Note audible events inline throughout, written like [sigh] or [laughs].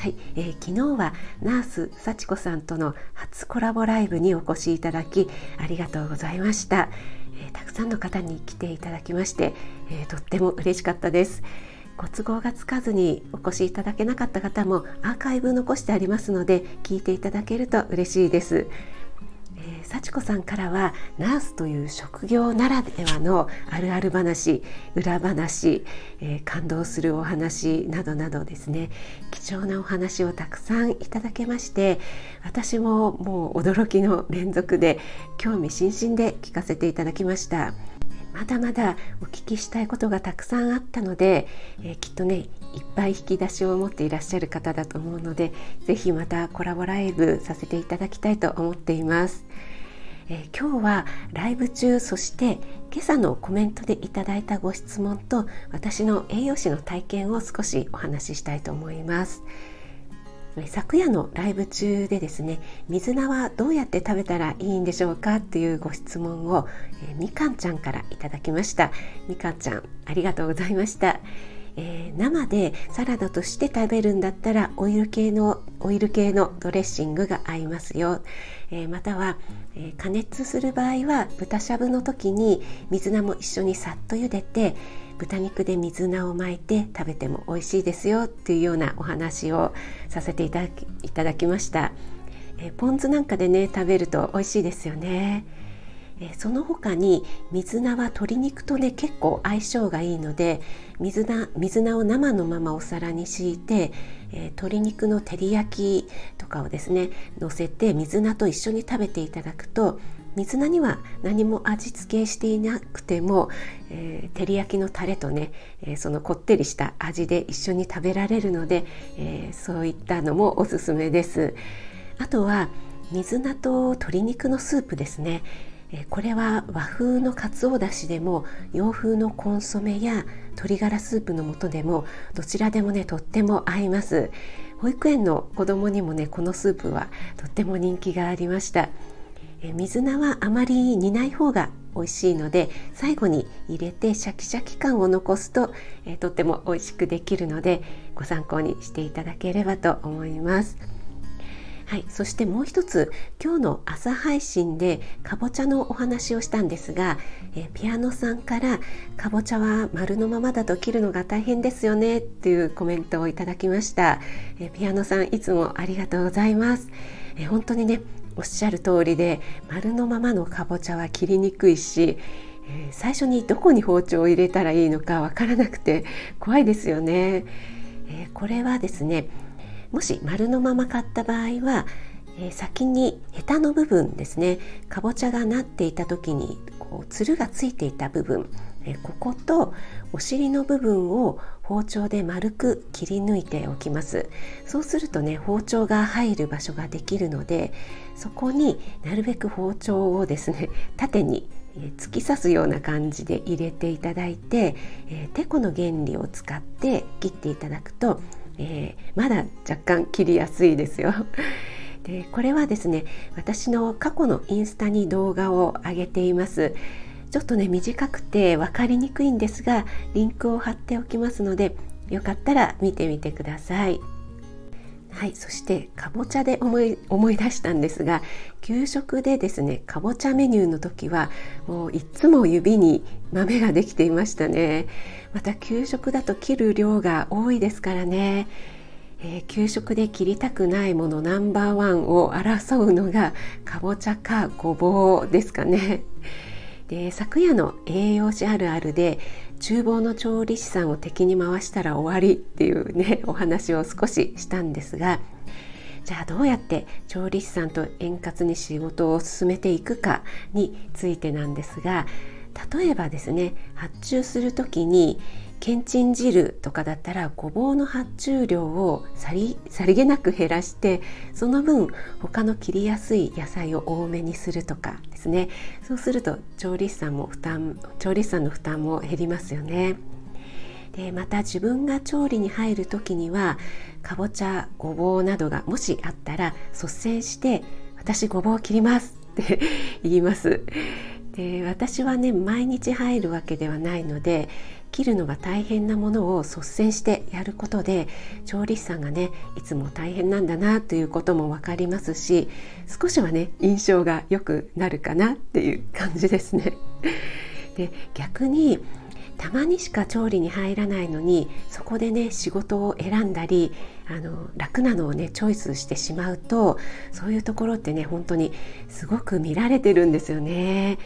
はい、えー、昨日はナース幸子さんとの初コラボライブにお越しいただきありがとうございました、えー、たくさんの方に来ていただきまして、えー、とっても嬉しかったです。ご都合がつかずにお越しいただけなかった方もアーカイブ残してありますので聞いていただけると嬉しいです。えさんからはナースという職業ならではのあるある話裏話、えー、感動するお話などなどですね貴重なお話をたくさんいただけまして私ももう驚きの連続で興味津々で聞かせていただきました。まだまだお聞きしたいことがたくさんあったので、えー、きっとねいっぱい引き出しを持っていらっしゃる方だと思うので是非またコラボライブさせていただきたいと思っています。えー、今日はライブ中そして今朝のコメントでいただいたご質問と私の栄養士の体験を少しお話ししたいと思います。昨夜のライブ中でですね水菜はどうやって食べたらいいんでしょうかっていうご質問を、えー、みかんちゃんからいただきましたみかんちゃんありがとうございました、えー、生でサラダとして食べるんだったらオイル系のオイル系のドレッシングが合いますよ、えー、または、え加熱する場合は豚しゃぶの時に水菜も一緒にさっと茹でて豚肉で水菜を巻いて食べても美味しいですよっていうようなお話をさせていただきいただきました、えポン酢なんかでね食べると美味しいですよね。その他に水菜は鶏肉とね結構相性がいいので水菜水菜を生のままお皿に敷いて、えー、鶏肉の照り焼きとかをですね乗せて水菜と一緒に食べていただくと水菜には何も味付けしていなくても、えー、照り焼きのタレとね、えー、そのこってりした味で一緒に食べられるので、えー、そういったのもおすすめです。あとは水菜と鶏肉のスープですね。これは和風のかつおだしでも洋風のコンソメや鶏ガラスープの素でもどちらでもねとっても合います保育園の子供にもねこのスープはとっても人気がありましたえ水菜はあまり煮ない方が美味しいので最後に入れてシャキシャキ感を残すと、えとっても美味しくできるのでご参考にしていただければと思います。はい、そしてもう一つ今日の朝配信でかぼちゃのお話をしたんですが、えピアノさんから「かぼちゃは丸のままだと切るのが大変ですよね」っていうコメントをいただきました、えピアノさんいつもありがとうございます、え本当にねおっしゃる通りで丸のままのかぼちゃは切りにくいし、えー、最初にどこに包丁を入れたらいいのかわからなくて怖いですよね、えー、これはですねもし丸のまま買った場合は、えー、先にヘタの部分ですねかぼちゃがなっていた時にこうつるがついていた部分えこことお尻の部分を包丁で丸く切り抜いておきます。そうするとね包丁が入る場所ができるのでそこになるべく包丁をですね縦に突き刺すような感じで入れていただいて、えー、てこの原理を使って切っていただくと、えー、まだ若干切りやすいですよ。[laughs] でこれはですね私の過去のインスタに動画を上げています。ちょっとね短くて分かりにくいんですがリンクを貼っておきますのでよかったら見てみてください。はい、そしてかぼちゃで思い思い出したんですが給食でですねかぼちゃメニューの時はもういつも指に豆ができていましたね。また給食だと切る量が多いですからね、えー、給食で切りたくないものナンバーワンを争うのがかぼちゃかごぼうですかね。で昨夜の栄養士あるあるで厨房の調理師さんを敵に回したら終わりっていうね [laughs] お話を少ししたんですがじゃあどうやって調理師さんと円滑に仕事を進めていくかについてなんですが例えばですね発注する時にけんちん汁とかだったらごぼうの発注量をさりげなく減らしてその分他の切りやすい野菜を多めにするとかですねそうすると調理師さんも負担調理師さんの負担も減りますよね。でまた自分が調理に入る時にはかぼちゃごぼうなどがもしあったら率先して「私ごぼう切ります」って [laughs] 言います。で私はね毎日入るわけではないので切るのが大変なものを率先してやることで調理師さんがねいつも大変なんだなということも分かりますし少しはね印象が良くなるかなっていう感じですね。[laughs] で逆にたまにしか調理に入らないのにそこでね仕事を選んだりあの楽なのをねチョイスしてしまうとそういうところってね本当にすごく見られてるんですよね。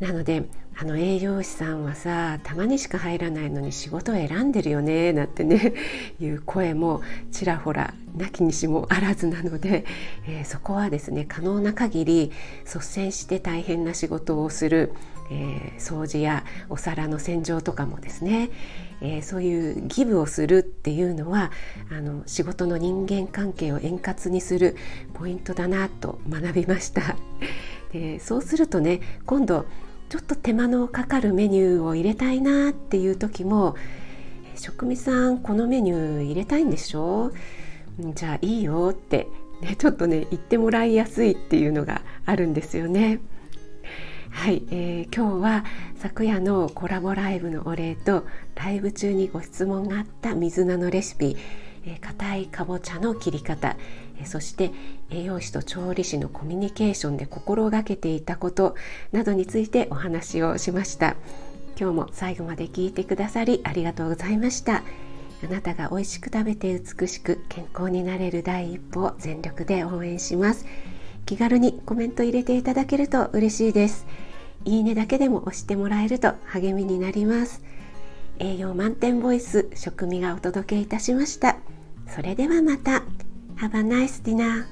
なのであの栄養士さんはさたまにしか入らないのに仕事を選んでるよねなんてね [laughs] いう声もちらほらなきにしもあらずなので、えー、そこはですね可能な限り率先して大変な仕事をするえー、掃除やお皿の洗浄とかもですね、えー、そういうギブをするっていうのはあの仕事の人間関係を円滑にするポイントだなと学びました。でそうするとね今度ちょっと手間のかかるメニューを入れたいなっていう時も「職味さんこのメニュー入れたいんでしょ？じゃあいいよ」って、ね、ちょっとね言ってもらいやすいっていうのがあるんですよね。はい、えー、今日は昨夜のコラボライブのお礼とライブ中にご質問があった水菜のレシピ、えー、いかぼちゃの切り方、え、そして栄養士と調理師のコミュニケーションで心がけていたことなどについてお話をしました。今日も最後まで聞いてくださりありがとうございました。あなたが美味しく食べて美しく健康になれる第一歩を全力で応援します。気軽にコメント入れていただけると嬉しいです。いいねだけでも押してもらえると励みになります。栄養満点ボイス食味がお届けいたしました。それではまた。Have a nice dinner